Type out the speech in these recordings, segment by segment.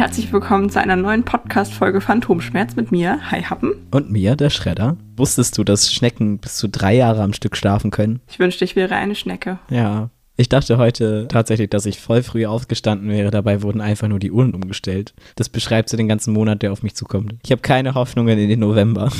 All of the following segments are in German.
Herzlich willkommen zu einer neuen Podcast-Folge Phantomschmerz mit mir, Hi Happen. Und mir, der Schredder. Wusstest du, dass Schnecken bis zu drei Jahre am Stück schlafen können? Ich wünschte, ich wäre eine Schnecke. Ja. Ich dachte heute tatsächlich, dass ich voll früh aufgestanden wäre. Dabei wurden einfach nur die Uhren umgestellt. Das beschreibt so den ganzen Monat, der auf mich zukommt. Ich habe keine Hoffnungen in den November.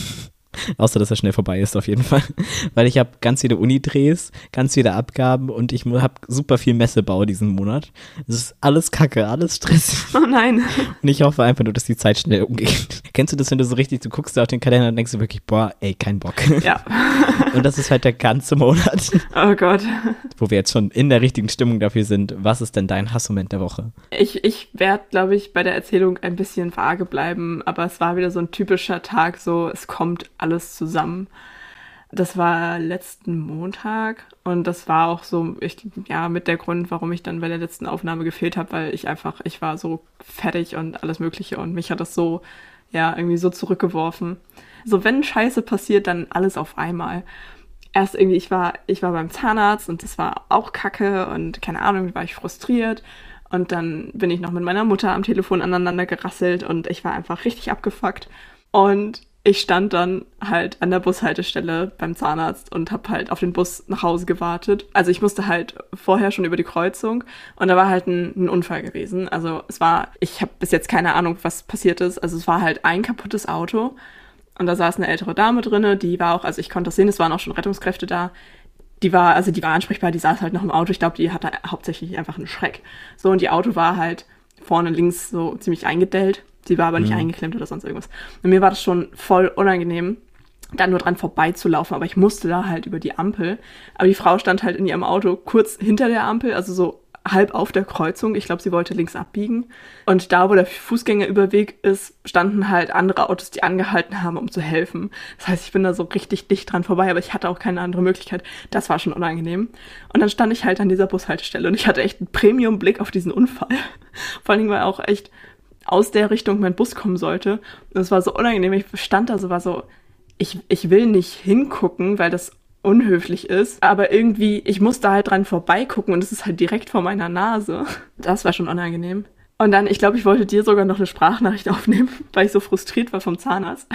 Außer, dass er schnell vorbei ist, auf jeden Fall. Weil ich habe ganz viele Uni-Drehs, ganz viele Abgaben und ich habe super viel Messebau diesen Monat. Es ist alles kacke, alles Stress. Oh nein. Und ich hoffe einfach nur, dass die Zeit schnell umgeht. Kennst du das, wenn du so richtig, du guckst da auf den Kalender und denkst du wirklich, boah, ey, kein Bock. Ja. Und das ist halt der ganze Monat. Oh Gott. Wo wir jetzt schon in der richtigen Stimmung dafür sind. Was ist denn dein Hassmoment der Woche? Ich, ich werde, glaube ich, bei der Erzählung ein bisschen vage bleiben, aber es war wieder so ein typischer Tag, so es kommt alles zusammen. Das war letzten Montag und das war auch so, ich, ja, mit der Grund, warum ich dann bei der letzten Aufnahme gefehlt habe, weil ich einfach, ich war so fertig und alles Mögliche und mich hat das so, ja, irgendwie so zurückgeworfen. So, wenn Scheiße passiert, dann alles auf einmal. Erst irgendwie, ich war, ich war beim Zahnarzt und das war auch kacke und keine Ahnung, war ich frustriert. Und dann bin ich noch mit meiner Mutter am Telefon aneinander gerasselt und ich war einfach richtig abgefuckt. Und ich stand dann halt an der Bushaltestelle beim Zahnarzt und habe halt auf den Bus nach Hause gewartet. Also ich musste halt vorher schon über die Kreuzung und da war halt ein, ein Unfall gewesen. Also es war, ich habe bis jetzt keine Ahnung, was passiert ist. Also es war halt ein kaputtes Auto und da saß eine ältere Dame drinne, die war auch, also ich konnte das sehen, es waren auch schon Rettungskräfte da. Die war, also die war ansprechbar, die saß halt noch im Auto. Ich glaube, die hatte hauptsächlich einfach einen Schreck. So, und die Auto war halt vorne links so ziemlich eingedellt. Sie war aber nicht mhm. eingeklemmt oder sonst irgendwas. Und mir war das schon voll unangenehm, da nur dran vorbeizulaufen, aber ich musste da halt über die Ampel. Aber die Frau stand halt in ihrem Auto kurz hinter der Ampel, also so halb auf der Kreuzung. Ich glaube, sie wollte links abbiegen. Und da, wo der Fußgängerüberweg ist, standen halt andere Autos, die angehalten haben, um zu helfen. Das heißt, ich bin da so richtig dicht dran vorbei, aber ich hatte auch keine andere Möglichkeit. Das war schon unangenehm. Und dann stand ich halt an dieser Bushaltestelle und ich hatte echt einen Premium-Blick auf diesen Unfall. Vor allen Dingen war auch echt aus der Richtung mein Bus kommen sollte. Und es war so unangenehm. Ich stand da so, war so, ich, ich will nicht hingucken, weil das unhöflich ist, aber irgendwie, ich musste halt dran vorbeigucken und es ist halt direkt vor meiner Nase. Das war schon unangenehm. Und dann, ich glaube, ich wollte dir sogar noch eine Sprachnachricht aufnehmen, weil ich so frustriert war vom Zahnarzt.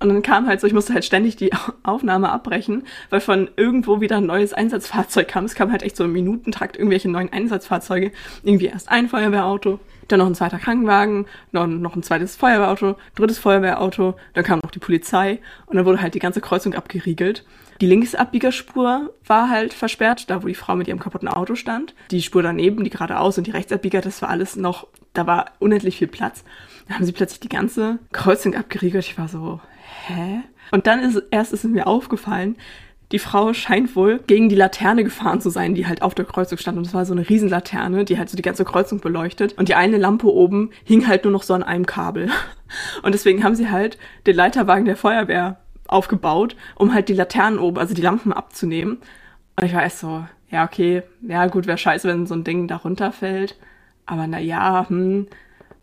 Und dann kam halt so, ich musste halt ständig die Aufnahme abbrechen, weil von irgendwo wieder ein neues Einsatzfahrzeug kam. Es kam halt echt so im Minutentakt irgendwelche neuen Einsatzfahrzeuge. Irgendwie erst ein Feuerwehrauto, dann noch ein zweiter Krankenwagen, noch, noch ein zweites Feuerwehrauto, drittes Feuerwehrauto, dann kam noch die Polizei und dann wurde halt die ganze Kreuzung abgeriegelt. Die Linksabbiegerspur war halt versperrt, da wo die Frau mit ihrem kaputten Auto stand. Die Spur daneben, die geradeaus und die Rechtsabbieger, das war alles noch, da war unendlich viel Platz. Dann haben sie plötzlich die ganze Kreuzung abgeriegelt. Ich war so, hä? Und dann ist erst ist mir aufgefallen, die Frau scheint wohl gegen die Laterne gefahren zu sein, die halt auf der Kreuzung stand. Und es war so eine Riesenlaterne, die halt so die ganze Kreuzung beleuchtet. Und die eine Lampe oben hing halt nur noch so an einem Kabel. Und deswegen haben sie halt den Leiterwagen der Feuerwehr aufgebaut, um halt die Laternen oben, also die Lampen abzunehmen. Und ich war erst so, ja, okay, ja gut, wäre scheiße, wenn so ein Ding da runterfällt. Aber na ja, hm.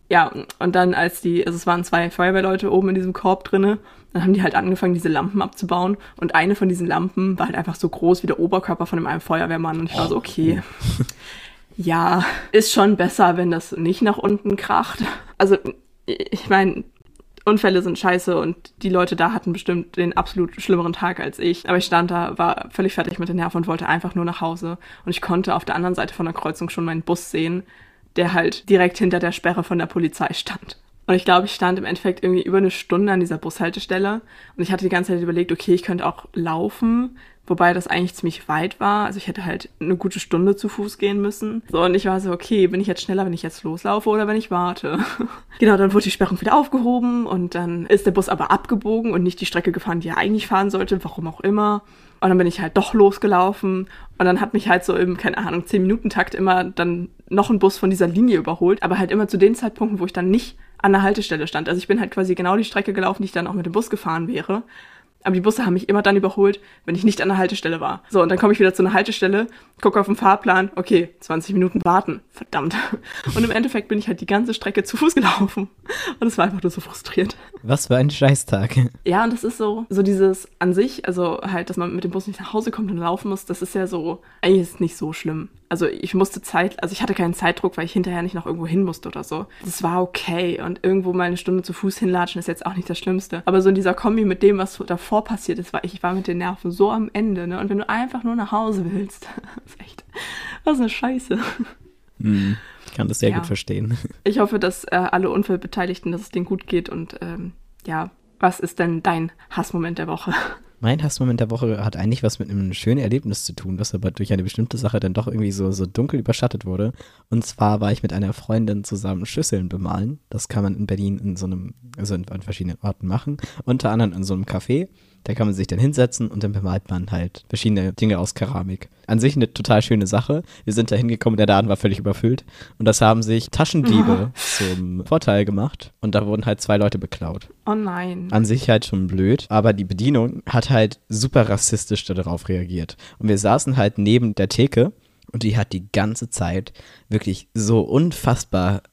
Ja, und dann als die, also es waren zwei Feuerwehrleute oben in diesem Korb drinne dann haben die halt angefangen, diese Lampen abzubauen. Und eine von diesen Lampen war halt einfach so groß wie der Oberkörper von einem Feuerwehrmann. Und ich war so, okay. Ja, ist schon besser, wenn das nicht nach unten kracht. Also, ich meine, Unfälle sind scheiße und die Leute da hatten bestimmt den absolut schlimmeren Tag als ich. Aber ich stand da, war völlig fertig mit den Nerven und wollte einfach nur nach Hause. Und ich konnte auf der anderen Seite von der Kreuzung schon meinen Bus sehen, der halt direkt hinter der Sperre von der Polizei stand. Und ich glaube, ich stand im Endeffekt irgendwie über eine Stunde an dieser Bushaltestelle. Und ich hatte die ganze Zeit überlegt, okay, ich könnte auch laufen, wobei das eigentlich ziemlich weit war. Also ich hätte halt eine gute Stunde zu Fuß gehen müssen. So, und ich war so, okay, bin ich jetzt schneller, wenn ich jetzt loslaufe oder wenn ich warte? genau, dann wurde die Sperrung wieder aufgehoben und dann ist der Bus aber abgebogen und nicht die Strecke gefahren, die er eigentlich fahren sollte, warum auch immer. Und dann bin ich halt doch losgelaufen und dann hat mich halt so im, keine Ahnung, 10-Minuten-Takt immer dann noch ein Bus von dieser Linie überholt, aber halt immer zu den Zeitpunkten, wo ich dann nicht an der Haltestelle stand. Also ich bin halt quasi genau die Strecke gelaufen, die ich dann auch mit dem Bus gefahren wäre. Aber die Busse haben mich immer dann überholt, wenn ich nicht an der Haltestelle war. So, und dann komme ich wieder zu einer Haltestelle, gucke auf den Fahrplan, okay, 20 Minuten warten. Verdammt. Und im Endeffekt bin ich halt die ganze Strecke zu Fuß gelaufen. Und es war einfach nur so frustriert. Was für ein Scheißtag. Ja, und das ist so, so dieses an sich, also halt, dass man mit dem Bus nicht nach Hause kommt und laufen muss, das ist ja so, eigentlich ist es nicht so schlimm. Also ich musste Zeit, also ich hatte keinen Zeitdruck, weil ich hinterher nicht noch irgendwo hin musste oder so. Das war okay. Und irgendwo mal eine Stunde zu Fuß hinlatschen ist jetzt auch nicht das Schlimmste. Aber so in dieser Kombi mit dem, was davor passiert ist, war ich, ich war mit den Nerven so am Ende. Ne? Und wenn du einfach nur nach Hause willst, ist echt, was eine Scheiße. Hm, ich kann das sehr ja. gut verstehen. Ich hoffe, dass äh, alle Unfallbeteiligten, dass es denen gut geht. Und ähm, ja, was ist denn dein Hassmoment der Woche? Mein Hassmoment der Woche hat eigentlich was mit einem schönen Erlebnis zu tun, was aber durch eine bestimmte Sache dann doch irgendwie so, so dunkel überschattet wurde. Und zwar war ich mit einer Freundin zusammen Schüsseln bemalen. Das kann man in Berlin in so einem, also in, an verschiedenen Orten machen. Unter anderem in so einem Café. Da kann man sich dann hinsetzen und dann bemalt man halt verschiedene Dinge aus Keramik. An sich eine total schöne Sache. Wir sind da hingekommen, der Laden war völlig überfüllt. Und das haben sich Taschendiebe zum Vorteil gemacht. Und da wurden halt zwei Leute beklaut. Oh nein. An sich halt schon blöd. Aber die Bedienung hat halt super rassistisch darauf reagiert. Und wir saßen halt neben der Theke. Und die hat die ganze Zeit wirklich so unfassbar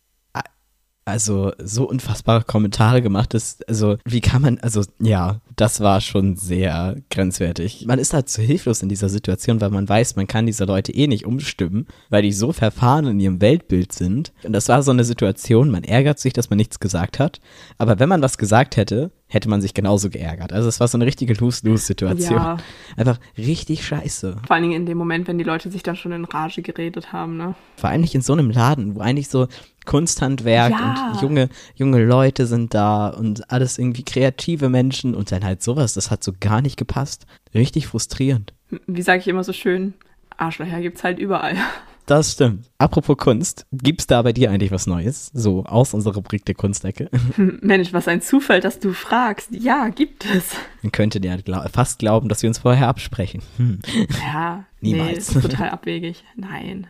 also so unfassbare Kommentare gemacht ist. Also, wie kann man, also ja, das war schon sehr grenzwertig. Man ist halt zu hilflos in dieser Situation, weil man weiß, man kann diese Leute eh nicht umstimmen, weil die so verfahren in ihrem Weltbild sind. Und das war so eine Situation, man ärgert sich, dass man nichts gesagt hat. Aber wenn man was gesagt hätte, hätte man sich genauso geärgert. Also es war so eine richtige Lose-Lose-Situation. Ja. Einfach richtig scheiße. Vor allen Dingen in dem Moment, wenn die Leute sich dann schon in Rage geredet haben, ne? Vor allem nicht in so einem Laden, wo eigentlich so Kunsthandwerk ja. und junge, junge Leute sind da und alles irgendwie kreative Menschen und dann halt sowas, das hat so gar nicht gepasst. Richtig frustrierend. Wie sage ich immer so schön, Arschlöcher gibt's halt überall. Das stimmt. Apropos Kunst, gibt's da bei dir eigentlich was Neues? So aus unserer Rubrik der Kunstecke. Mensch, was ein Zufall, dass du fragst. Ja, gibt es. Man könnte dir glaub, fast glauben, dass wir uns vorher absprechen. Hm. Ja, niemals. Nee, ist total abwegig. Nein.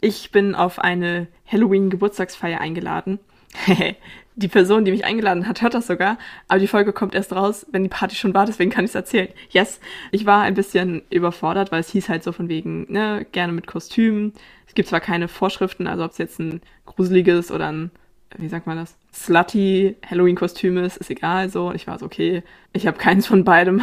Ich bin auf eine Halloween-Geburtstagsfeier eingeladen. die Person, die mich eingeladen hat, hört das sogar, aber die Folge kommt erst raus, wenn die Party schon war, deswegen kann ich es erzählen. Yes, ich war ein bisschen überfordert, weil es hieß halt so von wegen, ne, gerne mit Kostümen. Es gibt zwar keine Vorschriften, also ob es jetzt ein gruseliges oder ein, wie sagt man das, slutty Halloween-Kostüm ist, ist egal so. Und ich war so, okay, ich habe keins von beidem.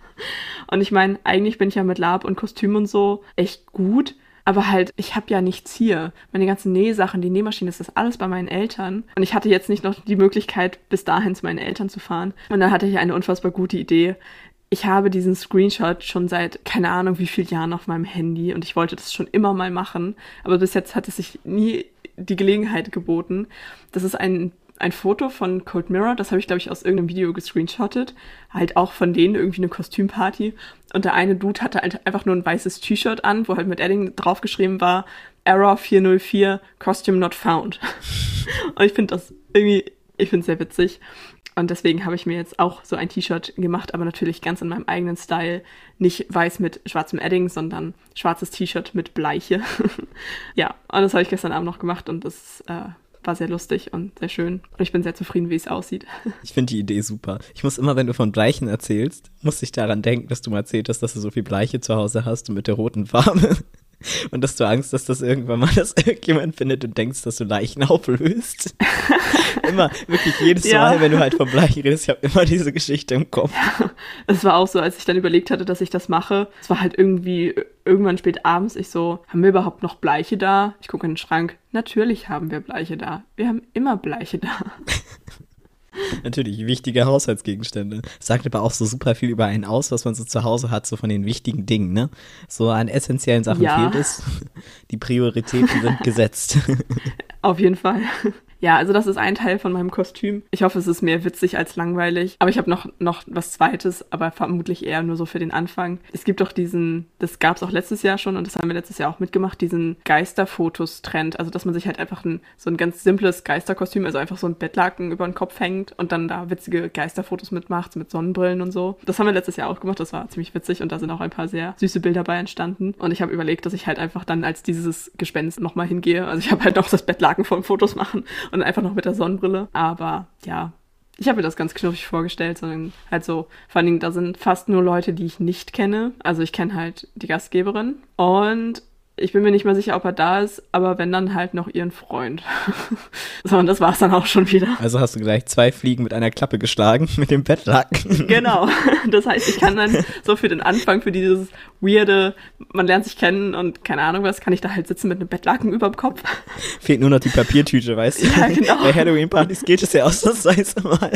und ich meine, eigentlich bin ich ja mit Lab und Kostüm und so echt gut, aber halt, ich habe ja nichts hier. Meine ganzen Nähsachen, die Nähmaschine, das ist alles bei meinen Eltern. Und ich hatte jetzt nicht noch die Möglichkeit, bis dahin zu meinen Eltern zu fahren. Und dann hatte ich eine unfassbar gute Idee. Ich habe diesen Screenshot schon seit keine Ahnung wie vielen Jahren auf meinem Handy und ich wollte das schon immer mal machen. Aber bis jetzt hat es sich nie die Gelegenheit geboten. Das ist ein ein Foto von Cold Mirror, das habe ich, glaube ich, aus irgendeinem Video gescreenshottet. Halt auch von denen irgendwie eine Kostümparty. Und der eine Dude hatte halt einfach nur ein weißes T-Shirt an, wo halt mit Edding draufgeschrieben war, Error 404, Costume not found. Und ich finde das irgendwie, ich finde es sehr witzig. Und deswegen habe ich mir jetzt auch so ein T-Shirt gemacht, aber natürlich ganz in meinem eigenen Style. Nicht weiß mit schwarzem Edding, sondern schwarzes T-Shirt mit Bleiche. ja, und das habe ich gestern Abend noch gemacht und das äh, war sehr lustig und sehr schön. Und ich bin sehr zufrieden, wie es aussieht. Ich finde die Idee super. Ich muss immer, wenn du von Bleichen erzählst, muss ich daran denken, dass du mal erzählt hast, dass du so viel Bleiche zu Hause hast und mit der roten Farbe. Und dass du Angst hast, dass irgendwann mal das irgendjemand findet und denkst, dass du Leichen auflöst. immer, wirklich jedes ja. Mal, wenn du halt vom Bleichen redest, ich habe immer diese Geschichte im Kopf. Ja, es war auch so, als ich dann überlegt hatte, dass ich das mache. Es war halt irgendwie irgendwann spät abends. Ich so, haben wir überhaupt noch Bleiche da? Ich gucke in den Schrank. Natürlich haben wir Bleiche da. Wir haben immer Bleiche da. Natürlich, wichtige Haushaltsgegenstände. Sagt aber auch so super viel über einen aus, was man so zu Hause hat, so von den wichtigen Dingen, ne? So an essentiellen Sachen ja. fehlt es. Die Prioritäten sind gesetzt. Auf jeden Fall. Ja, also das ist ein Teil von meinem Kostüm. Ich hoffe, es ist mehr witzig als langweilig. Aber ich habe noch, noch was Zweites, aber vermutlich eher nur so für den Anfang. Es gibt doch diesen, das gab es auch letztes Jahr schon und das haben wir letztes Jahr auch mitgemacht, diesen Geisterfotos-Trend. Also, dass man sich halt einfach ein, so ein ganz simples Geisterkostüm, also einfach so ein Bettlaken über den Kopf hängt und dann da witzige Geisterfotos mitmacht, mit Sonnenbrillen und so. Das haben wir letztes Jahr auch gemacht, das war ziemlich witzig und da sind auch ein paar sehr süße Bilder bei entstanden. Und ich habe überlegt, dass ich halt einfach dann als dieses Gespenst nochmal hingehe. Also ich habe halt noch das Bettlaken von Fotos machen und einfach noch mit der Sonnenbrille. Aber ja, ich habe mir das ganz knuffig vorgestellt, sondern halt so, vor allen Dingen, da sind fast nur Leute, die ich nicht kenne. Also ich kenne halt die Gastgeberin und Ich bin mir nicht mal sicher, ob er da ist, aber wenn dann halt noch ihren Freund. so, und das war's dann auch schon wieder. Also hast du gleich zwei Fliegen mit einer Klappe geschlagen, mit dem Bettlaken. Genau. Das heißt, ich kann dann so für den Anfang, für dieses weirde, man lernt sich kennen und keine Ahnung was, kann ich da halt sitzen mit einem Bettlaken über dem Kopf. Fehlt nur noch die Papiertüte, weißt du? Ja, genau. Bei Halloween-Partys geht es ja ausnahmsweise mal.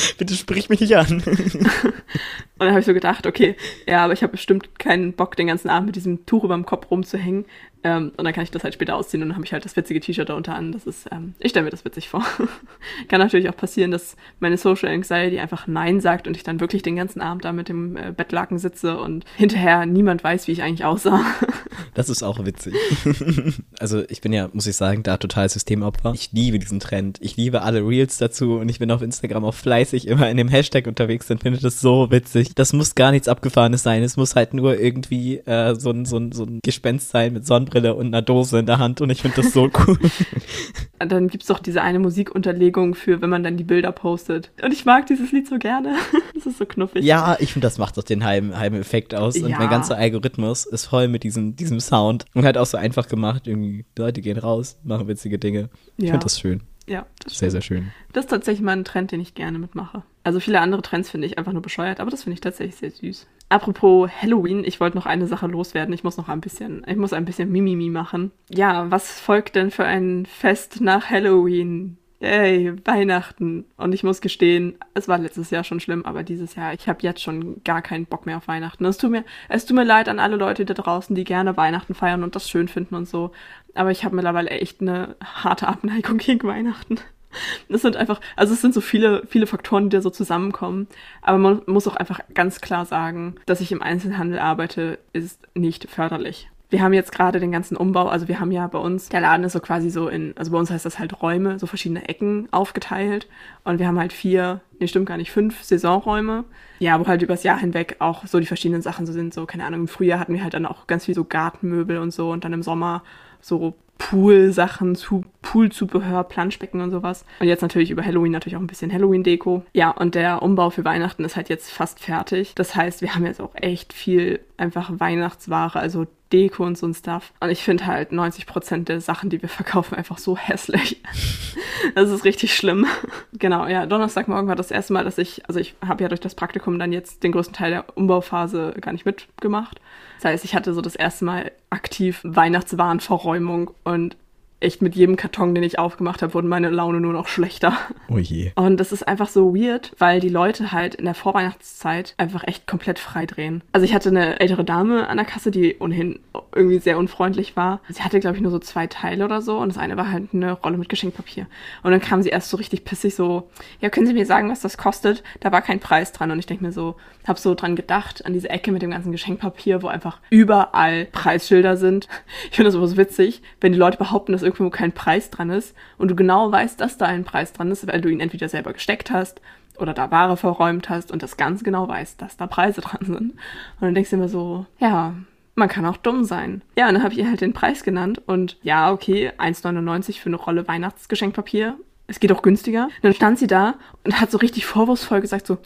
Bitte sprich mich nicht an. Und dann habe ich so gedacht, okay, ja, aber ich habe bestimmt keinen Bock, den ganzen Abend mit diesem Tuch über dem Kopf rumzuhängen. Ähm, und dann kann ich das halt später ausziehen und dann habe ich halt das witzige T-Shirt da unter an. Das ist, ähm, ich stelle mir das witzig vor. kann natürlich auch passieren, dass meine Social Anxiety einfach Nein sagt und ich dann wirklich den ganzen Abend da mit dem äh, Bettlaken sitze und hinterher niemand weiß, wie ich eigentlich aussah. Das ist auch witzig. also ich bin ja, muss ich sagen, da total Systemopfer. Ich liebe diesen Trend. Ich liebe alle Reels dazu und ich bin auf Instagram auch fleißig immer in dem Hashtag unterwegs und finde das so witzig. Das muss gar nichts Abgefahrenes sein. Es muss halt nur irgendwie äh, so, ein, so, ein, so ein Gespenst sein mit Sonnenbrille und einer Dose in der Hand und ich finde das so cool. dann gibt es doch diese eine Musikunterlegung für, wenn man dann die Bilder postet. Und ich mag dieses Lied so gerne. Das ist so knuffig. Ja, ich finde, das macht doch den halben, halben Effekt aus. Und Ja. mein ganzer Algorithmus ist voll mit diesem, diesem Sound. Und halt auch so einfach gemacht. Irgendwie, die Leute gehen raus, machen witzige Dinge. Ich Ja. finde das schön. Ja, das Sehr, stimmt. sehr schön. Das ist tatsächlich mal ein Trend, den ich gerne mitmache. Also viele andere Trends finde ich einfach nur bescheuert, aber das finde ich tatsächlich sehr süß. Apropos Halloween, ich wollte noch eine Sache loswerden. Ich muss noch ein bisschen, ich muss ein bisschen Mimimi machen. Ja, was folgt denn für ein Fest nach Halloween? Yay, Weihnachten. Und ich muss gestehen, es war letztes Jahr schon schlimm, aber dieses Jahr, ich habe jetzt schon gar keinen Bock mehr auf Weihnachten. Es tut mir, es tut mir leid an alle Leute da draußen, die gerne Weihnachten feiern und das schön finden und so. Aber ich habe mittlerweile echt eine harte Abneigung gegen Weihnachten. Das sind einfach, also es sind so viele, viele Faktoren, die da so zusammenkommen. Aber man muss auch einfach ganz klar sagen, dass ich im Einzelhandel arbeite, ist nicht förderlich. Wir haben jetzt gerade den ganzen Umbau, also wir haben ja bei uns, der Laden ist so quasi so in, also bei uns heißt das halt Räume, so verschiedene Ecken aufgeteilt. Und wir haben halt vier, nee, stimmt gar nicht, fünf Saisonräume. Ja, wo halt übers Jahr hinweg auch so die verschiedenen Sachen so sind. So, keine Ahnung, im Frühjahr hatten wir halt dann auch ganz viel so Gartenmöbel und so und dann im Sommer so Pool-Sachen, zu Poolzubehör, Planschbecken und sowas. Und jetzt natürlich über Halloween natürlich auch ein bisschen Halloween-Deko. Ja, und der Umbau für Weihnachten ist halt jetzt fast fertig. Das heißt, wir haben jetzt auch echt viel einfach Weihnachtsware, also Deko und so ein Stuff. Und ich finde halt 90% der Sachen, die wir verkaufen, einfach so hässlich. Das ist richtig schlimm. Genau, ja, Donnerstagmorgen war das erste Mal, dass ich, also ich habe ja durch das Praktikum dann jetzt den größten Teil der Umbauphase gar nicht mitgemacht. Das heißt, ich hatte so das erste Mal aktiv Weihnachtswarenverräumung und echt mit jedem Karton, den ich aufgemacht habe, wurde meine Laune nur noch schlechter. Oh je. Und das ist einfach so weird, weil die Leute halt in der Vorweihnachtszeit einfach echt komplett frei drehen. Also ich hatte eine ältere Dame an der Kasse, die ohnehin irgendwie sehr unfreundlich war. Sie hatte, glaube ich, nur so zwei Teile oder so und das eine war halt eine Rolle mit Geschenkpapier. Und dann kam sie erst so richtig pissig so, ja, können Sie mir sagen, was das kostet? Da war kein Preis dran und ich denke mir so, habe so dran gedacht, an diese Ecke mit dem ganzen Geschenkpapier, wo einfach überall Preisschilder sind. Ich finde das aber so witzig, wenn die Leute behaupten, dass irgendwo kein Preis dran ist und du genau weißt, dass da ein Preis dran ist, weil du ihn entweder selber gesteckt hast oder da Ware verräumt hast und das ganz genau weißt, dass da Preise dran sind. Und dann denkst du immer so, ja, man kann auch dumm sein. Ja, und dann habe ich ihr halt den Preis genannt und ja, okay, 1,99 für eine Rolle Weihnachtsgeschenkpapier. Es geht auch günstiger. Dann stand sie da und hat so richtig vorwurfsvoll gesagt so,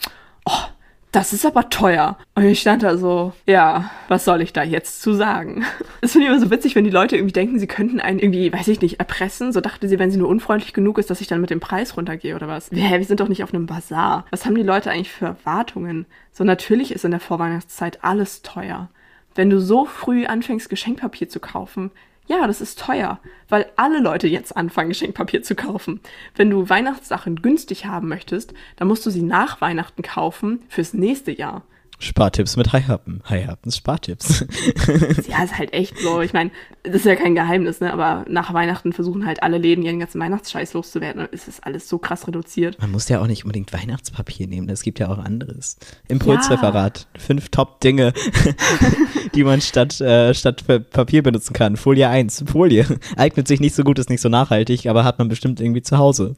oh, das ist aber teuer. Und ich stand da so, ja, was soll ich da jetzt zu sagen? Es finde ich immer so witzig, wenn die Leute irgendwie denken, sie könnten einen irgendwie, weiß ich nicht, erpressen. So dachte sie, wenn sie nur unfreundlich genug ist, dass ich dann mit dem Preis runtergehe oder was. Hä, wir sind doch nicht auf einem Bazar. Was haben die Leute eigentlich für Erwartungen? So natürlich ist in der Vorweihnachtszeit alles teuer. Wenn du so früh anfängst, Geschenkpapier zu kaufen, ja, das ist teuer, weil alle Leute jetzt anfangen, Geschenkpapier zu kaufen. Wenn du Weihnachtssachen günstig haben möchtest, dann musst du sie nach Weihnachten kaufen fürs nächste Jahr. Spartipps mit High-Happen. High-Happens Spartipps. Ja, ist halt echt so. Ich meine, das ist ja kein Geheimnis, ne? Aber nach Weihnachten versuchen halt alle Läden ihren ganzen Weihnachtsscheiß loszuwerden. Und es ist alles so krass reduziert. Man muss ja auch nicht unbedingt Weihnachtspapier nehmen. Es gibt ja auch anderes. Impulsreferat. Fünf Top-Dinge, die man statt, äh, statt Pa- Papier benutzen kann. Folie 1. Folie. Eignet sich nicht so gut, ist nicht so nachhaltig, aber hat man bestimmt irgendwie zu Hause.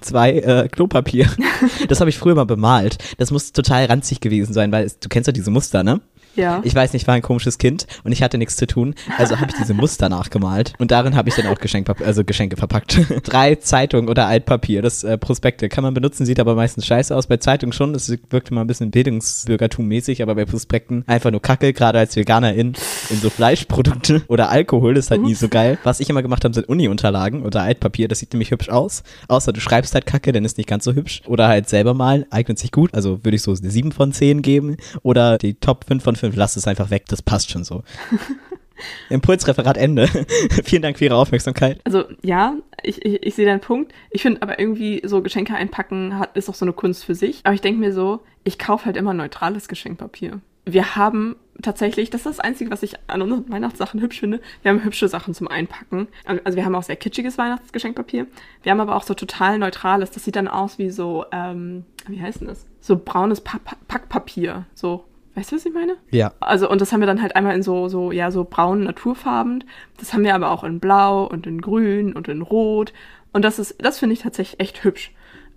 Zwei äh, Klopapier. Das habe ich früher mal bemalt. Das muss total ranzig gewesen sein, weil es, du kennst ja diese Muster, ne? Ja. Ich weiß nicht, ich war ein komisches Kind und ich hatte nichts zu tun, also habe ich diese Muster nachgemalt und darin habe ich dann auch also Geschenke verpackt. Drei Zeitungen oder Altpapier, das äh, Prospekte kann man benutzen, sieht aber meistens scheiße aus. Bei Zeitungen schon, es wirkt immer ein bisschen Bildungsbürgertum-mäßig, aber bei Prospekten einfach nur Kacke, gerade als Veganerin in so Fleischprodukte oder Alkohol ist halt nie so geil. Was ich immer gemacht habe, sind Uni-Unterlagen oder Altpapier. Das sieht nämlich hübsch aus. Außer du schreibst halt Kacke, dann ist nicht ganz so hübsch. Oder halt selber malen, eignet sich gut. Also würde ich so eine 7 von 10 geben. Oder die Top 5 von 5, lass es einfach weg. Das passt schon so. Impulsreferat Ende. Vielen Dank für Ihre Aufmerksamkeit. Also ja, ich, ich, ich sehe deinen Punkt. Ich finde aber irgendwie so Geschenke einpacken hat, ist auch so eine Kunst für sich. Aber ich denke mir so, ich kaufe halt immer neutrales Geschenkpapier. Wir haben tatsächlich, das ist das Einzige, was ich an unseren Weihnachtssachen hübsch finde. Wir haben hübsche Sachen zum Einpacken. Also wir haben auch sehr kitschiges Weihnachtsgeschenkpapier. Wir haben aber auch so total neutrales. Das sieht dann aus wie so, ähm, wie heißt denn das? So braunes pa Packpapier. So Weißt du, was ich meine? Ja. Also, und das haben wir dann halt einmal in so, so, ja, so braunen Naturfarben. Das haben wir aber auch in Blau und in Grün und in Rot. Und das ist, das finde ich tatsächlich echt hübsch.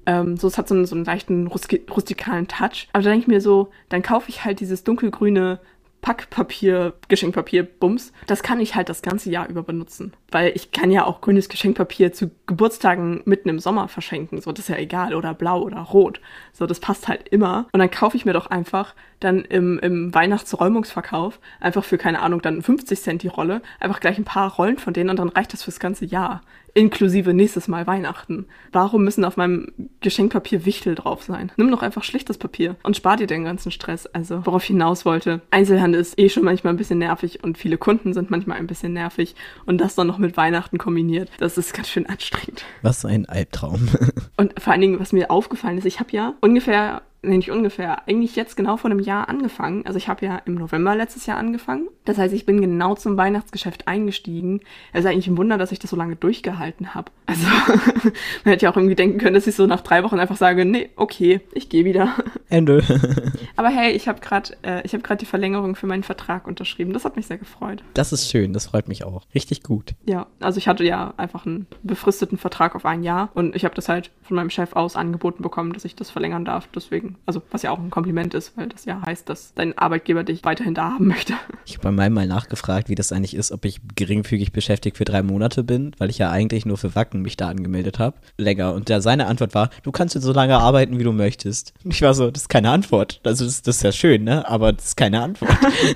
Ähm, so, es hat so einen, so einen leichten rustikalen Touch. Aber da denke ich mir so, dann kaufe ich halt dieses dunkelgrüne Packpapier, Geschenkpapier, Bums, das kann ich halt das ganze Jahr über benutzen. Weil ich kann ja auch grünes Geschenkpapier zu Geburtstagen mitten im Sommer verschenken. So, das ist ja egal. Oder blau oder rot. So, das passt halt immer. Und dann kaufe ich mir doch einfach dann im, im Weihnachtsräumungsverkauf einfach für, keine Ahnung, dann 50 Cent die Rolle, einfach gleich ein paar Rollen von denen und dann reicht das fürs ganze Jahr inklusive nächstes Mal Weihnachten. Warum müssen auf meinem Geschenkpapier Wichtel drauf sein? Nimm doch einfach schlichtes Papier und spar dir den ganzen Stress. Also, worauf ich hinaus wollte. Einzelhandel ist eh schon manchmal ein bisschen nervig und viele Kunden sind manchmal ein bisschen nervig und das dann noch mit Weihnachten kombiniert, das ist ganz schön anstrengend. Was ein Albtraum. und vor allen Dingen, was mir aufgefallen ist, ich habe ja ungefähr nee, nicht ungefähr, eigentlich jetzt genau vor einem Jahr angefangen. Also ich habe ja im November letztes Jahr angefangen. Das heißt, ich bin genau zum Weihnachtsgeschäft eingestiegen. Es ist eigentlich ein Wunder, dass ich das so lange durchgehalten habe. Also man hätte ja auch irgendwie denken können, dass ich so nach drei Wochen einfach sage, nee, okay, ich gehe wieder. Ende. Aber hey, ich habe gerade äh, ich die Verlängerung für meinen Vertrag unterschrieben. Das hat mich sehr gefreut. Das ist schön, das freut mich auch. Richtig gut. Ja, also ich hatte ja einfach einen befristeten Vertrag auf ein Jahr und ich habe das halt von meinem Chef aus angeboten bekommen, dass ich das verlängern darf. Deswegen also was ja auch ein Kompliment ist, weil das ja heißt, dass dein Arbeitgeber dich weiterhin da haben möchte. Ich habe bei meinem mal nachgefragt, wie das eigentlich ist, ob ich geringfügig beschäftigt für drei Monate bin, weil ich ja eigentlich nur für Wacken mich da angemeldet habe. Länger. Und da seine Antwort war, du kannst jetzt so lange arbeiten, wie du möchtest. Und ich war so, das ist keine Antwort. Also das, das ist ja schön, ne? Aber das ist keine Antwort.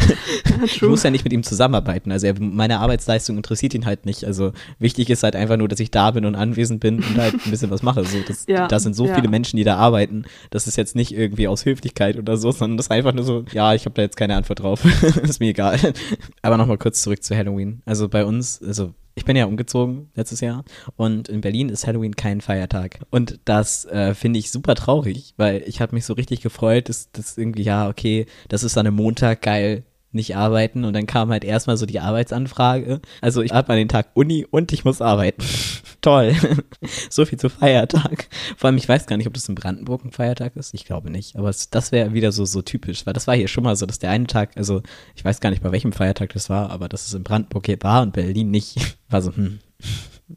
ich muss ja nicht mit ihm zusammenarbeiten. Also er, meine Arbeitsleistung interessiert ihn halt nicht. Also wichtig ist halt einfach nur, dass ich da bin und anwesend bin und halt ein bisschen was mache. So, das, ja, da sind so ja. viele Menschen, die da arbeiten. Das ist jetzt nicht irgendwie aus Höflichkeit oder so, sondern das ist einfach nur so, ja, ich habe da jetzt keine Antwort drauf. ist mir egal. Aber nochmal kurz zurück zu Halloween. Also bei uns, also ich bin ja umgezogen letztes Jahr und in Berlin ist Halloween kein Feiertag. Und das äh, finde ich super traurig, weil ich habe mich so richtig gefreut, dass das irgendwie, ja, okay, das ist dann am Montag geil, nicht arbeiten und dann kam halt erstmal so die Arbeitsanfrage. Also ich habe an den Tag Uni und ich muss arbeiten. Toll. so viel zu Feiertag. Vor allem, ich weiß gar nicht, ob das in Brandenburg ein Feiertag ist. Ich glaube nicht. Aber es, das wäre wieder so, so typisch, weil das war hier schon mal so, dass der eine Tag, also ich weiß gar nicht, bei welchem Feiertag das war, aber dass es in Brandenburg hier war und Berlin nicht, war so, hm.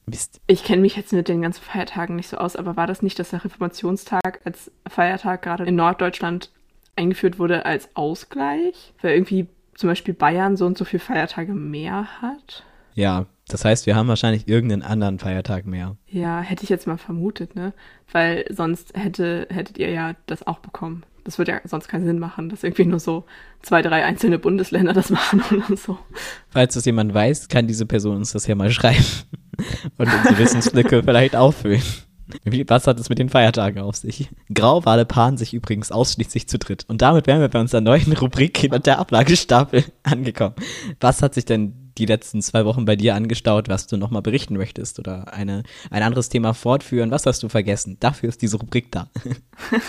Mist. Ich kenne mich jetzt mit den ganzen Feiertagen nicht so aus, aber war das nicht, dass der Reformationstag als Feiertag gerade in Norddeutschland eingeführt wurde als Ausgleich? Weil irgendwie zum Beispiel Bayern so und so viele Feiertage mehr hat. Ja, das heißt, wir haben wahrscheinlich irgendeinen anderen Feiertag mehr. Ja, hätte ich jetzt mal vermutet, ne? Weil sonst hätte, hättet ihr ja das auch bekommen. Das würde ja sonst keinen Sinn machen, dass irgendwie nur so zwei, drei einzelne Bundesländer das machen oder so. Falls das jemand weiß, kann diese Person uns das ja mal schreiben und unsere Wissenslücke vielleicht auffüllen. Was hat es mit den Feiertagen auf sich? Grauwale paaren sich übrigens ausschließlich zu dritt. Und damit wären wir bei unserer neuen Rubrik hinter der Ablagestapel angekommen. Was hat sich denn die letzten zwei Wochen bei dir angestaut, was du nochmal berichten möchtest oder eine, ein anderes Thema fortführen? Was hast du vergessen? Dafür ist diese Rubrik da.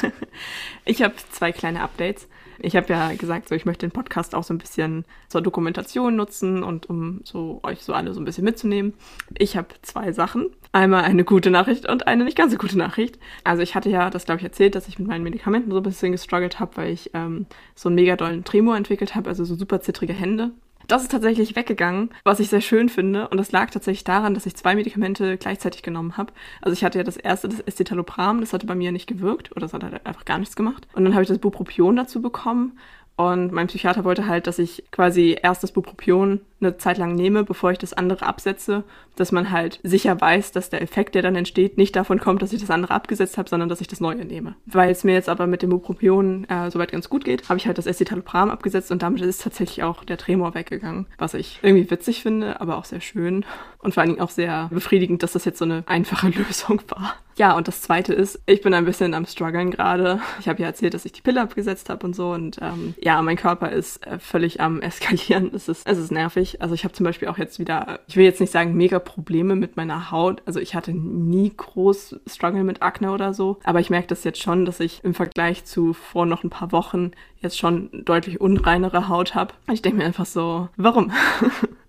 ich habe zwei kleine Updates. Ich habe ja gesagt, so ich möchte den Podcast auch so ein bisschen zur Dokumentation nutzen und um so euch so alle so ein bisschen mitzunehmen. Ich habe zwei Sachen. Einmal eine gute Nachricht und eine nicht ganz so gute Nachricht. Also ich hatte ja das, glaube ich, erzählt, dass ich mit meinen Medikamenten so ein bisschen gestruggelt habe, weil ich ähm, so einen mega dollen Tremor entwickelt habe, also so super zittrige Hände. Das ist tatsächlich weggegangen, was ich sehr schön finde. Und das lag tatsächlich daran, dass ich zwei Medikamente gleichzeitig genommen habe. Also ich hatte ja das erste, das Escitalopram, das hatte bei mir nicht gewirkt oder das hat halt einfach gar nichts gemacht. Und dann habe ich das Bupropion dazu bekommen. Und mein Psychiater wollte halt, dass ich quasi erst das Bupropion eine Zeit lang nehme, bevor ich das andere absetze, dass man halt sicher weiß, dass der Effekt, der dann entsteht, nicht davon kommt, dass ich das andere abgesetzt habe, sondern dass ich das neue nehme. Weil es mir jetzt aber mit dem Bupropion äh, soweit ganz gut geht, habe ich halt das Escitalopram abgesetzt und damit ist tatsächlich auch der Tremor weggegangen, was ich irgendwie witzig finde, aber auch sehr schön und vor allen Dingen auch sehr befriedigend, dass das jetzt so eine einfache Lösung war. Ja, und das Zweite ist, ich bin ein bisschen am struggeln gerade. Ich habe ja erzählt, dass ich die Pille abgesetzt habe und so und ähm, ja, mein Körper ist äh, völlig am eskalieren. Es ist, es ist nervig. Also ich habe zum Beispiel auch jetzt wieder, ich will jetzt nicht sagen mega Probleme mit meiner Haut. Also ich hatte nie groß Struggle mit Akne oder so, aber ich merke das jetzt schon, dass ich im Vergleich zu vor noch ein paar Wochen jetzt schon deutlich unreinere Haut habe. Ich denke mir einfach so, warum?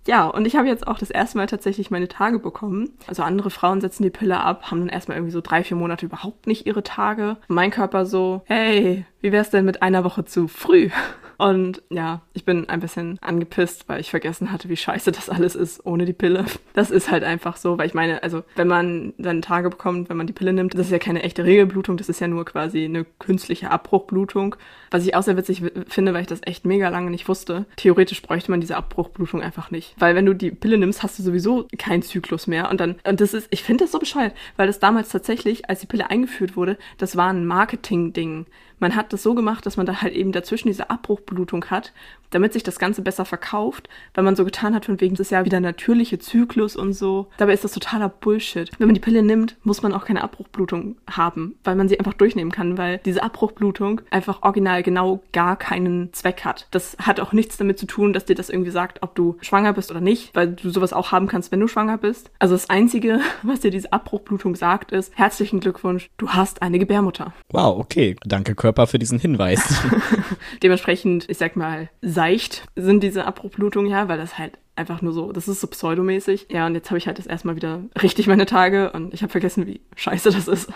Ja, und ich habe jetzt auch das erste Mal tatsächlich meine Tage bekommen. Also andere Frauen setzen die Pille ab, haben dann erstmal irgendwie so drei, vier Monate überhaupt nicht ihre Tage. mein Körper so, hey, wie wär's denn mit einer Woche zu früh? Und ja, ich bin ein bisschen angepisst, weil ich vergessen hatte, wie scheiße das alles ist ohne die Pille. Das ist halt einfach so, weil ich meine, also wenn man seine Tage bekommt, wenn man die Pille nimmt, das ist ja keine echte Regelblutung, das ist ja nur quasi eine künstliche Abbruchblutung. Was ich auch sehr witzig finde, weil ich das echt mega lange nicht wusste. Theoretisch bräuchte man diese Abbruchblutung einfach nicht. Weil wenn du die Pille nimmst, hast du sowieso keinen Zyklus mehr. Und dann, und das ist, ich finde das so bescheuert, weil das damals tatsächlich, als die Pille eingeführt wurde, das war ein Marketing-Ding man hat das so gemacht, dass man da halt eben dazwischen diese Abbruchblutung hat, damit sich das Ganze besser verkauft, weil man so getan hat, von wegen, das ist ja wieder natürliche Zyklus und so. Dabei ist das totaler Bullshit. Wenn man die Pille nimmt, muss man auch keine Abbruchblutung haben, weil man sie einfach durchnehmen kann, weil diese Abbruchblutung einfach original genau gar keinen Zweck hat. Das hat auch nichts damit zu tun, dass dir das irgendwie sagt, ob du schwanger bist oder nicht, weil du sowas auch haben kannst, wenn du schwanger bist. Also das Einzige, was dir diese Abbruchblutung sagt, ist, herzlichen Glückwunsch, du hast eine Gebärmutter. Wow, okay. Danke. Körper für diesen Hinweis. Dementsprechend, ich sag mal, seicht sind diese Abbruchblutungen ja, weil das halt einfach nur so, das ist so pseudomäßig. Ja, und jetzt habe ich halt das erstmal wieder richtig meine Tage und ich habe vergessen, wie scheiße das ist.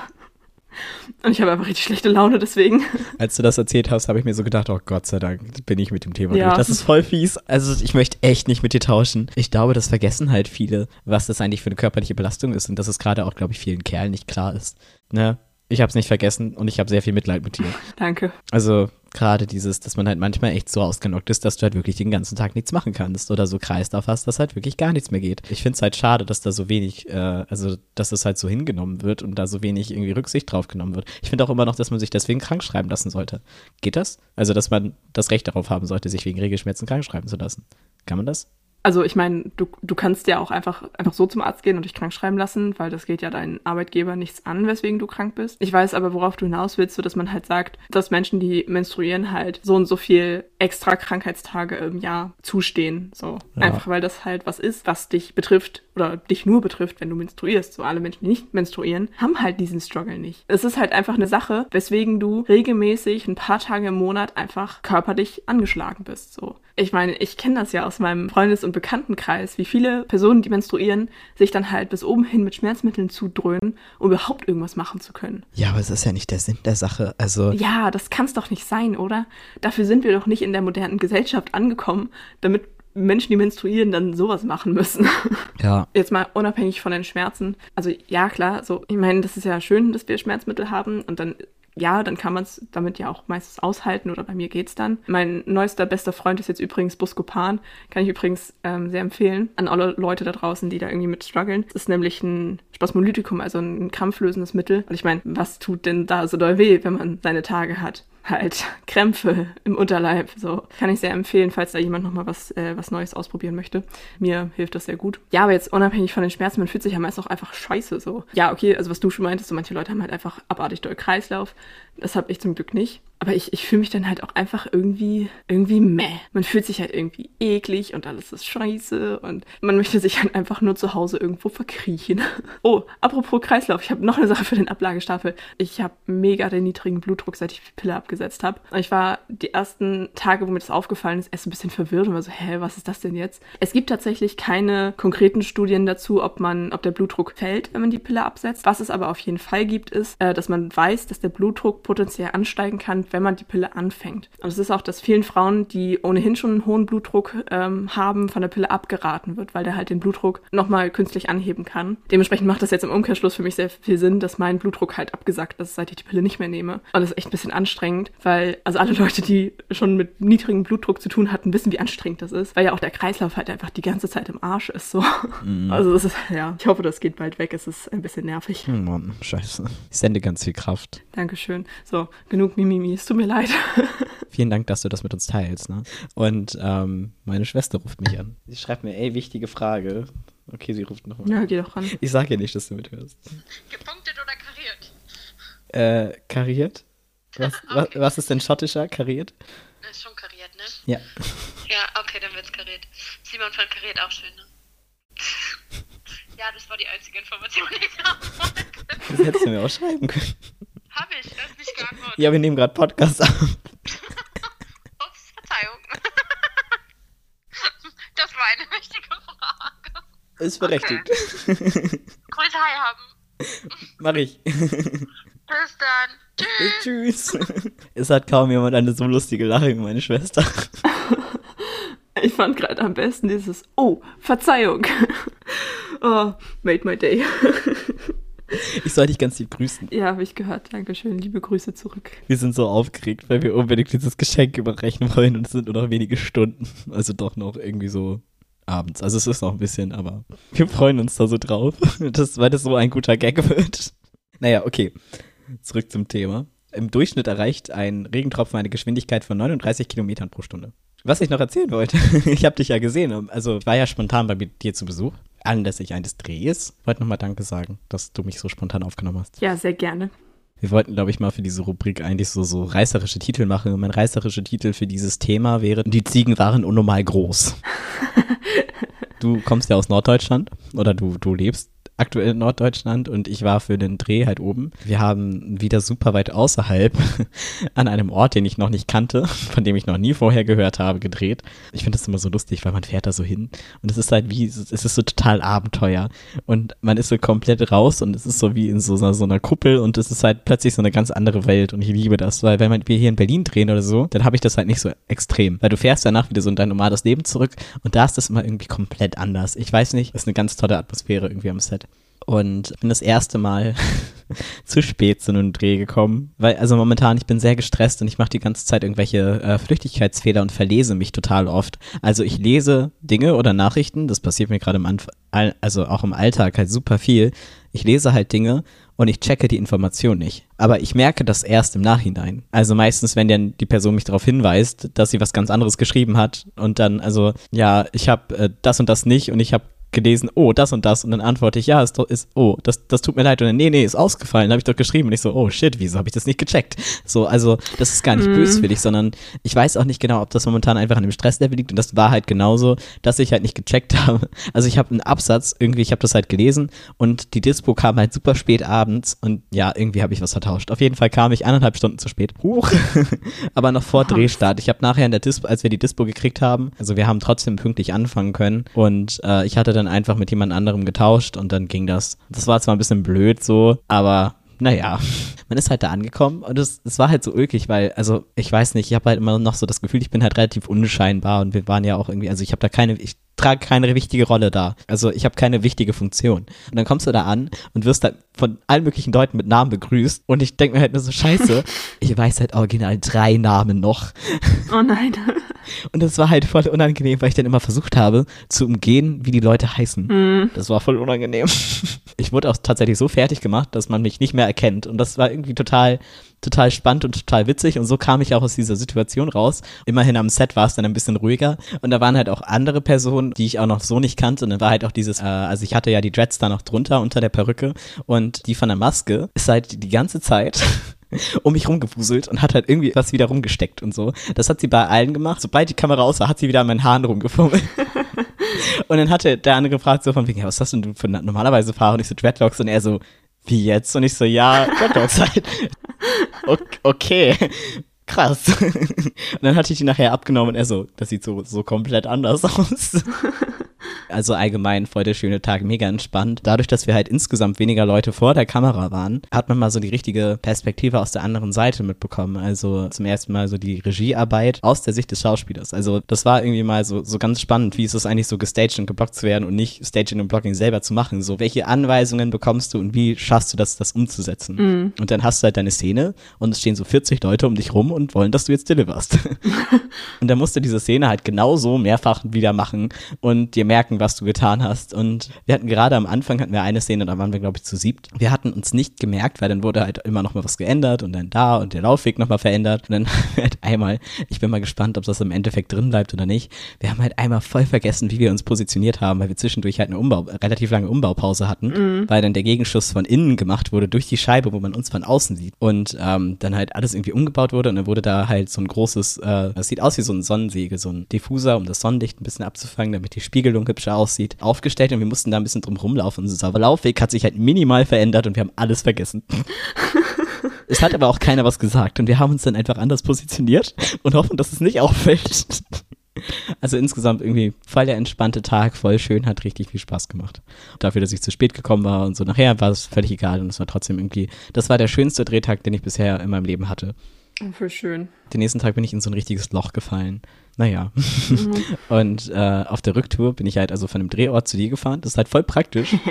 Und ich habe einfach richtig schlechte Laune deswegen. Als du das erzählt hast, habe ich mir so gedacht, oh Gott sei Dank bin ich mit dem Thema ja. durch. Das ist voll fies. Also ich möchte echt nicht mit dir tauschen. Ich glaube, das vergessen halt viele, was das eigentlich für eine körperliche Belastung ist und dass es gerade auch, glaube ich, vielen Kerlen nicht klar ist. Ne? Ich habe es nicht vergessen und ich habe sehr viel Mitleid mit dir. Danke. Also gerade dieses, dass man halt manchmal echt so ausgenockt ist, dass du halt wirklich den ganzen Tag nichts machen kannst oder so Kreislauf hast, dass halt wirklich gar nichts mehr geht. Ich finde es halt schade, dass da so wenig, äh, also dass es halt so hingenommen wird und da so wenig irgendwie Rücksicht drauf genommen wird. Ich finde auch immer noch, dass man sich deswegen krank schreiben lassen sollte. Geht das? Also, dass man das Recht darauf haben sollte, sich wegen Regelschmerzen krank schreiben zu lassen. Kann man das? Also ich meine, du, du kannst ja auch einfach, einfach so zum Arzt gehen und dich krank schreiben lassen, weil das geht ja deinen Arbeitgeber nichts an, weswegen du krank bist. Ich weiß aber, worauf du hinaus willst, so dass man halt sagt, dass Menschen, die menstruieren, halt so und so viel extra Krankheitstage im Jahr zustehen. So. Ja. Einfach weil das halt was ist, was dich betrifft oder dich nur betrifft, wenn du menstruierst. So alle Menschen, die nicht menstruieren, haben halt diesen Struggle nicht. Es ist halt einfach eine Sache, weswegen du regelmäßig ein paar Tage im Monat einfach körperlich angeschlagen bist. So. Ich meine, ich kenne das ja aus meinem Freundes- und Bekanntenkreis, wie viele Personen, die menstruieren, sich dann halt bis oben hin mit Schmerzmitteln zudröhnen, um überhaupt irgendwas machen zu können. Ja, aber es ist ja nicht der Sinn der Sache. Also. Ja, das kann es doch nicht sein, oder? Dafür sind wir doch nicht in der modernen Gesellschaft angekommen, damit Menschen, die menstruieren, dann sowas machen müssen. Ja. Jetzt mal unabhängig von den Schmerzen. Also ja, klar, so, ich meine, das ist ja schön, dass wir Schmerzmittel haben und dann ja, dann kann man es damit ja auch meistens aushalten oder bei mir geht's dann. Mein neuester bester Freund ist jetzt übrigens Buscopan, kann ich übrigens ähm, sehr empfehlen an alle Leute da draußen, die da irgendwie mit strugglen. Das ist nämlich ein Spasmolytikum, also ein krampflösendes Mittel. Und ich meine, was tut denn da so doll weh, wenn man seine Tage hat? Halt Krämpfe im Unterleib. So kann ich sehr empfehlen, falls da jemand nochmal was, äh, was Neues ausprobieren möchte. Mir hilft das sehr gut. Ja, aber jetzt unabhängig von den Schmerzen, man fühlt sich ja meist auch einfach scheiße so. Ja, okay, also was du schon meintest, so manche Leute haben halt einfach abartig doll Kreislauf. Das habe ich zum Glück nicht. Aber ich, ich fühle mich dann halt auch einfach irgendwie, irgendwie meh. Man fühlt sich halt irgendwie eklig und alles ist scheiße und man möchte sich halt einfach nur zu Hause irgendwo verkriechen. Oh, apropos Kreislauf, ich habe noch eine Sache für den Ablagestapel. Ich habe mega den niedrigen Blutdruck, seit ich die Pille abgesetzt habe. Ich war die ersten Tage, wo mir das aufgefallen ist, erst ein bisschen verwirrt und war so, hä, was ist das denn jetzt? Es gibt tatsächlich keine konkreten Studien dazu, ob man, ob der Blutdruck fällt, wenn man die Pille absetzt. Was es aber auf jeden Fall gibt, ist, äh, dass man weiß, dass der Blutdruck potenziell ansteigen kann, wenn man die Pille anfängt. Und es ist auch, dass vielen Frauen, die ohnehin schon einen hohen Blutdruck ähm, haben, von der Pille abgeraten wird, weil der halt den Blutdruck nochmal künstlich anheben kann. Dementsprechend macht das jetzt im Umkehrschluss für mich sehr viel Sinn, dass mein Blutdruck halt abgesackt ist, seit ich die Pille nicht mehr nehme. Und das ist echt ein bisschen anstrengend, weil also alle Leute, die schon mit niedrigem Blutdruck zu tun hatten, wissen, wie anstrengend das ist, weil ja auch der Kreislauf halt einfach die ganze Zeit im Arsch ist. So. Mhm. Also das ist, ja, ich hoffe, das geht bald weg. Es ist ein bisschen nervig. Oh Mann, scheiße. Ich sende ganz viel Kraft. Dankeschön. So, genug Mimimi. Es tut mir leid. Vielen Dank, dass du das mit uns teilst. Ne? Und ähm, meine Schwester ruft mich an. Sie schreibt mir, ey, wichtige Frage. Okay, sie ruft nochmal. Ja, geh doch ran. Ich sag ihr nicht, dass du mithörst. Gepunktet oder kariert? Äh, kariert? Was, okay. was, was ist denn schottischer? Kariert? Ist schon kariert, ne? Ja. Ja, okay, dann wird's kariert. Simon fand kariert auch schön, ne? ja, das war die einzige Information, die ich haben wollte. Das hättest du mir auch schreiben können. Hab ich, das ist nicht geantwortet. Ja, wir nehmen gerade Podcast auf. Ups, Verzeihung. das war eine wichtige Frage. Ist berechtigt. Okay. Grüße Hi haben. Mach ich. Bis dann. Tschüss. Tschüss. Es hat kaum jemand eine so lustige Lache wie meine Schwester. Ich fand gerade am besten dieses Oh, Verzeihung. Oh, made my day. Ich soll dich ganz lieb grüßen. Ja, habe ich gehört. Dankeschön. Liebe Grüße zurück. Wir sind so aufgeregt, weil wir unbedingt dieses Geschenk überreichen wollen und es sind nur noch wenige Stunden. Also doch noch irgendwie so abends. Also es ist noch ein bisschen, aber wir freuen uns da so drauf, das, weil das so ein guter Gag wird. Naja, okay. Zurück zum Thema. Im Durchschnitt erreicht ein Regentropfen eine Geschwindigkeit von 39 Kilometern pro Stunde. Was ich noch erzählen wollte, ich habe dich ja gesehen, also ich war ja spontan bei dir zu Besuch, anlässlich eines Drehs. Ich wollte nochmal Danke sagen, dass du mich so spontan aufgenommen hast. Ja, sehr gerne. Wir wollten, glaube ich, mal für diese Rubrik eigentlich so, so reißerische Titel machen. Und mein reißerischer Titel für dieses Thema wäre, die Ziegen waren unnormal groß. du kommst ja aus Norddeutschland oder du, du lebst aktuell in Norddeutschland und ich war für den Dreh halt oben. Wir haben wieder super weit außerhalb an einem Ort, den ich noch nicht kannte, von dem ich noch nie vorher gehört habe, gedreht. Ich finde das immer so lustig, weil man fährt da so hin und es ist halt wie, es ist so total Abenteuer und man ist so komplett raus und es ist so wie in so so einer Kuppel und es ist halt plötzlich so eine ganz andere Welt und ich liebe das, weil wenn wir hier in Berlin drehen oder so, dann habe ich das halt nicht so extrem, weil du fährst danach wieder so in dein normales Leben zurück und da ist das immer irgendwie komplett anders. Ich weiß nicht, ist eine ganz tolle Atmosphäre irgendwie am Set und bin das erste Mal zu spät zu einem Dreh gekommen, weil also momentan ich bin sehr gestresst und ich mache die ganze Zeit irgendwelche äh, Flüchtigkeitsfehler und verlese mich total oft. Also ich lese Dinge oder Nachrichten, das passiert mir gerade im Anf also auch im Alltag halt super viel. Ich lese halt Dinge und ich checke die Information nicht. Aber ich merke das erst im Nachhinein. Also meistens, wenn dann die Person mich darauf hinweist, dass sie was ganz anderes geschrieben hat und dann, also ja, ich habe äh, das und das nicht und ich habe gelesen, oh, das und das. Und dann antworte ich, ja, ist, ist oh, das, das tut mir leid. Und dann, nee, nee, ist ausgefallen. habe ich doch geschrieben. Und ich so, oh shit, wieso habe ich das nicht gecheckt? So, also, das ist gar nicht mm. böswillig, sondern ich weiß auch nicht genau, ob das momentan einfach an dem Stresslevel liegt. Und das war halt genauso, dass ich halt nicht gecheckt habe. Also, ich habe einen Absatz, irgendwie, ich habe das halt gelesen und die Dispo kam halt super spät abends und ja, irgendwie habe ich was vertauscht. Auf jeden Fall kam ich eineinhalb Stunden zu spät. Huch. Aber noch vor Drehstart. Ich habe nachher in der Dispo, als wir die Dispo gekriegt haben, also wir haben trotzdem pünktlich anfangen können und äh, ich hatte dann dann einfach mit jemand anderem getauscht und dann ging das. Das war zwar ein bisschen blöd so, aber naja, man ist halt da angekommen und es, es war halt so ulkig, weil, also ich weiß nicht, ich habe halt immer noch so das Gefühl, ich bin halt relativ unscheinbar und wir waren ja auch irgendwie, also ich habe da keine, ich trage keine wichtige Rolle da. Also ich habe keine wichtige Funktion. Und dann kommst du da an und wirst halt von allen möglichen Leuten mit Namen begrüßt und ich denke mir halt nur so, scheiße, ich weiß halt original drei Namen noch. Oh nein. Und das war halt voll unangenehm, weil ich dann immer versucht habe zu umgehen, wie die Leute heißen. Mm. Das war voll unangenehm. Ich wurde auch tatsächlich so fertig gemacht, dass man mich nicht mehr erkennt. Und das war irgendwie total total spannend und total witzig und so kam ich auch aus dieser Situation raus. Immerhin am Set war es dann ein bisschen ruhiger und da waren halt auch andere Personen, die ich auch noch so nicht kannte und dann war halt auch dieses, äh, also ich hatte ja die Dreads da noch drunter unter der Perücke und die von der Maske ist halt die ganze Zeit um mich rumgewuselt und hat halt irgendwie was wieder rumgesteckt und so. Das hat sie bei allen gemacht. Sobald die Kamera aus war, hat sie wieder an meinen Haaren rumgefummelt. und dann hatte der andere gefragt so von wegen, ja, was hast denn du für normalerweise Fahrer? Und ich so Dreadlocks und er so, wie jetzt? Und ich so, ja, Dreadlocks halt. Okay, krass. Und dann hatte ich die nachher abgenommen und er so, das sieht so, so komplett anders aus. Also allgemein voll der schöne Tag, mega entspannt. Dadurch, dass wir halt insgesamt weniger Leute vor der Kamera waren, hat man mal so die richtige Perspektive aus der anderen Seite mitbekommen. Also zum ersten Mal so die Regiearbeit aus der Sicht des Schauspielers. Also das war irgendwie mal so, so ganz spannend, wie ist es eigentlich so gestaged und geblockt zu werden und nicht Staging und Blocking selber zu machen. So, welche Anweisungen bekommst du und wie schaffst du das, das umzusetzen? Mhm. Und dann hast du halt deine Szene und es stehen so 40 Leute um dich rum und wollen, dass du jetzt deliverst. und dann musst du diese Szene halt genauso mehrfach wieder machen und dir merken, was du getan hast. Und wir hatten gerade am Anfang hatten wir eine Szene, da waren wir, glaube ich, zu siebt. Wir hatten uns nicht gemerkt, weil dann wurde halt immer noch mal was geändert und dann da und der Laufweg noch mal verändert. Und dann halt einmal, ich bin mal gespannt, ob das im Endeffekt drin bleibt oder nicht. Wir haben halt einmal voll vergessen, wie wir uns positioniert haben, weil wir zwischendurch halt eine Umbau, relativ lange Umbaupause hatten, Mhm. weil dann der Gegenschuss von innen gemacht wurde durch die Scheibe, wo man uns von außen sieht. Und ähm, dann halt alles irgendwie umgebaut wurde und dann wurde da halt so ein großes, äh, das sieht aus wie so ein Sonnensegel, so ein Diffuser, um das Sonnenlicht ein bisschen abzufangen, damit die Spiegelung hübscher aussieht, aufgestellt und wir mussten da ein bisschen drum rumlaufen. Unser Laufweg hat sich halt minimal verändert und wir haben alles vergessen. Es hat aber auch keiner was gesagt und wir haben uns dann einfach anders positioniert und hoffen, dass es nicht auffällt. Also insgesamt irgendwie voll der entspannte Tag, voll schön, hat richtig viel Spaß gemacht. Dafür, dass ich zu spät gekommen war und so nachher war es völlig egal und es war trotzdem irgendwie, das war der schönste Drehtag, den ich bisher in meinem Leben hatte. Voll schön. Den nächsten Tag bin ich in so ein richtiges Loch gefallen. Naja. Und äh, auf der Rücktour bin ich halt also von dem Drehort zu dir gefahren. Das ist halt voll praktisch.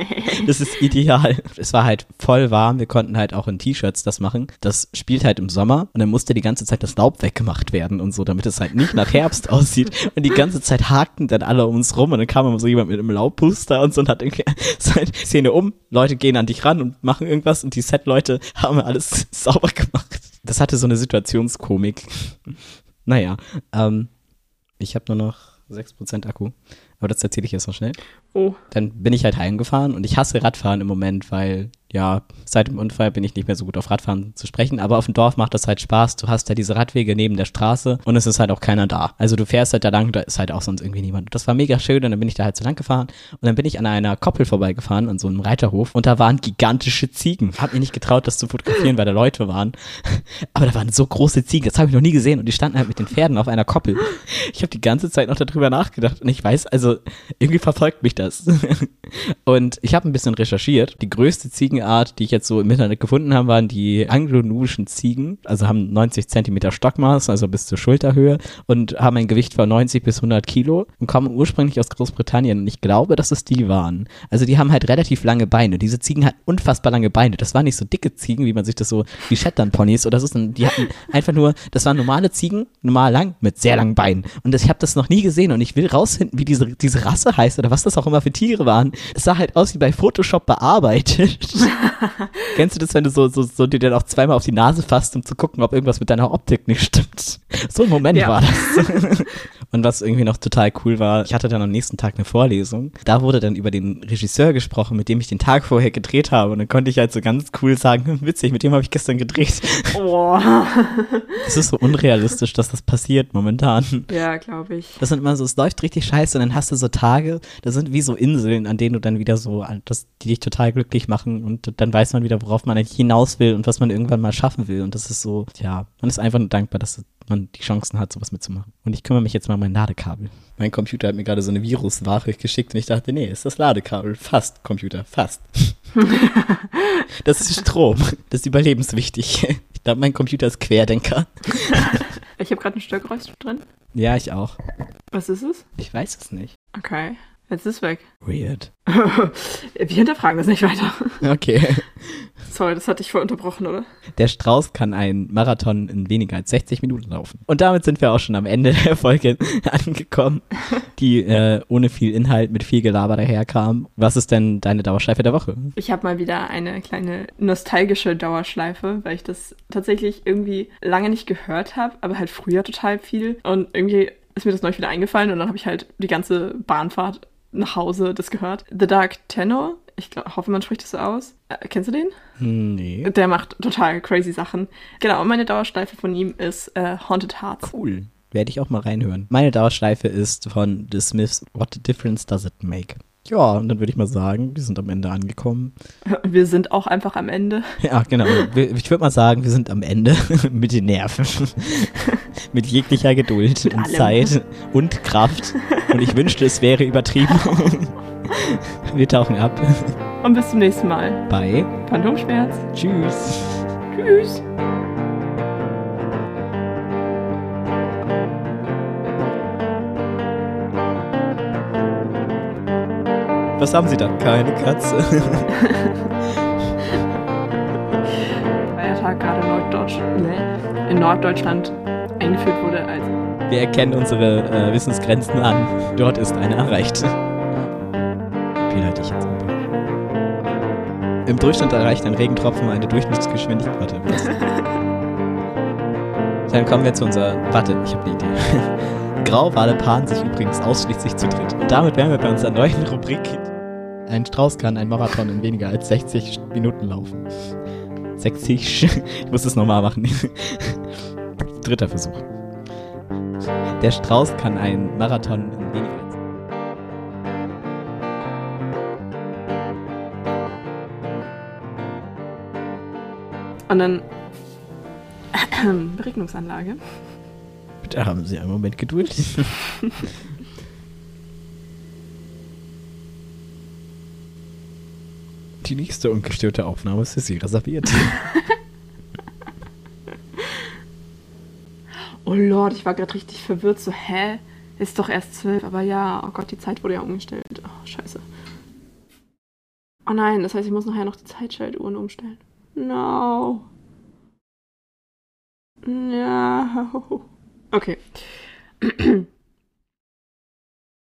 Das ist ideal. Es war halt voll warm. Wir konnten halt auch in T-Shirts das machen. Das spielt halt im Sommer und dann musste die ganze Zeit das Laub weggemacht werden und so, damit es halt nicht nach Herbst aussieht. Und die ganze Zeit hakten dann alle um uns rum und dann kam immer so jemand mit einem Laubpuster und so und hat irgendwie seine Szene um. Leute gehen an dich ran und machen irgendwas und die Set-Leute haben alles sauber gemacht. Das hatte so eine Situationskomik. Naja, ähm, ich habe nur noch 6% Akku. Aber das erzähle ich jetzt noch schnell. Oh, Dann bin ich halt heimgefahren und ich hasse Radfahren im Moment, weil, ja, seit dem Unfall bin ich nicht mehr so gut auf Radfahren zu sprechen. Aber auf dem Dorf macht das halt Spaß. Du hast ja diese Radwege neben der Straße und es ist halt auch keiner da. Also du fährst halt da lang, da ist halt auch sonst irgendwie niemand. Das war mega schön und dann bin ich da halt so lang gefahren und dann bin ich an einer Koppel vorbeigefahren, an so einem Reiterhof und da waren gigantische Ziegen. Hab mir nicht getraut, das zu fotografieren, weil da Leute waren. Aber da waren so große Ziegen, das habe ich noch nie gesehen und die standen halt mit den Pferden auf einer Koppel. Ich habe die ganze Zeit noch darüber nachgedacht und ich weiß, also irgendwie verfolgt mich das. Und ich habe ein bisschen recherchiert. Die größte Ziegenart, die ich jetzt so im Internet gefunden habe, waren die anglo-nubischen Ziegen. Also haben 90 Zentimeter Stockmaß, also bis zur Schulterhöhe und haben ein Gewicht von 90 bis 100 Kilo und kommen ursprünglich aus Großbritannien. Und ich glaube, dass es die waren. Also die haben halt relativ lange Beine. Diese Ziegen hatten unfassbar lange Beine. Das waren nicht so dicke Ziegen, wie man sich das so, wie Shetland-Ponys oder so, sondern die hatten einfach nur, das waren normale Ziegen, normal lang, mit sehr langen Beinen. Und das, ich habe das noch nie gesehen und ich will rausfinden, wie diese, diese Rasse heißt oder was das auch immer für Tiere waren. Es sah halt aus wie bei Photoshop bearbeitet. Kennst du das, wenn du so, so, so dir dann auch zweimal auf die Nase fasst, um zu gucken, ob irgendwas mit deiner Optik nicht stimmt? So ein Moment Ja. war das. Und was irgendwie noch total cool war, ich hatte dann am nächsten Tag eine Vorlesung. Da wurde dann über den Regisseur gesprochen, mit dem ich den Tag vorher gedreht habe. Und dann konnte ich halt so ganz cool sagen, witzig, mit dem habe ich gestern gedreht. oh. Es ist so unrealistisch, dass das passiert momentan. ja, glaube ich. Das sind immer so, es läuft richtig scheiße und dann hast du so Tage, das sind wie so Inseln, an denen du dann wieder so, das, die dich total glücklich machen und dann weiß man wieder, worauf man eigentlich hinaus will und was man irgendwann mal schaffen will. Und das ist so, ja, man ist einfach nur dankbar, dass man die Chancen hat, sowas mitzumachen. Und ich kümmere mich jetzt mal um mein Ladekabel. Mein Computer hat mir gerade so eine Virusware geschickt und ich dachte, nee, ist das Ladekabel. Fast, Computer, fast. das ist Strom. Das ist überlebenswichtig. Ich glaube, mein Computer ist Querdenker. Ich habe gerade ein Störgeräusch drin. Ja, ich auch. Was ist es? Ich weiß es nicht. Okay, jetzt ist es weg. Weird. Wir hinterfragen das nicht weiter. Okay. Sorry, das hatte ich voll unterbrochen, oder? Der Strauß kann einen Marathon in weniger als 60 Minuten laufen. Und damit sind wir auch schon am Ende der Folge angekommen, die äh, ohne viel Inhalt mit viel Gelaber daherkam. Was ist denn deine Dauerschleife der Woche? Ich habe mal wieder eine kleine nostalgische Dauerschleife, weil ich das tatsächlich irgendwie lange nicht gehört habe, aber halt früher total viel. Und irgendwie ist mir das neulich wieder eingefallen und dann habe ich halt die ganze Bahnfahrt Hause das gehört. The Dark Tenor, ich glaub, hoffe, man spricht das so aus. Äh, kennst du den? Nee. Der macht total crazy Sachen. Genau, und meine Dauerschleife von ihm ist äh, Haunted Hearts. Cool. Werde ich auch mal reinhören. Meine Dauerschleife ist von The Smiths What Difference Does It Make? Ja, und dann würde ich mal sagen, wir sind am Ende angekommen. Wir sind auch einfach am Ende. Ja, genau. Ich würde mal sagen, wir sind am Ende mit den Nerven. mit jeglicher Geduld Mit und allem. Zeit und Kraft. Und ich wünschte, es wäre übertrieben. wir tauchen ab Und bis zum nächsten Mal. bei Phantomschmerz. Tschüss. Tschüss. Was haben Sie da? Keine Katze. Feiertag gerade in Norddeutschland, in Norddeutschland eingeführt wurde als Wir erkennen unsere äh, Wissensgrenzen an. Dort ist eine erreicht. Wie halte ich jetzt im Bauch? Im Durchschnitt erreicht ein Regentropfen eine Durchschnittsgeschwindigkeit. Warte, was? Dann kommen wir zu unserer. Warte, ich habe eine Idee. Grauwale paaren sich übrigens ausschließlich zu dritt. Und damit wären wir bei unserer neuen Rubrik. Ein Strauß kann ein Marathon in weniger als 60 Minuten laufen. 60. Ich muss das nochmal machen. Dritter Versuch. Der Strauß kann einen Marathon in weniger als. und dann Beregnungsanlage. Bitte haben Sie einen Moment Geduld. Die nächste ungestörte Aufnahme ist für Sie reserviert. Oh Lord, ich war gerade richtig verwirrt. So, hä? Ist doch erst zwölf. Aber ja, oh Gott, die Zeit wurde ja umgestellt. Oh, scheiße. Oh nein, das heißt, ich muss nachher noch die Zeitschaltuhren umstellen. No. No. Okay.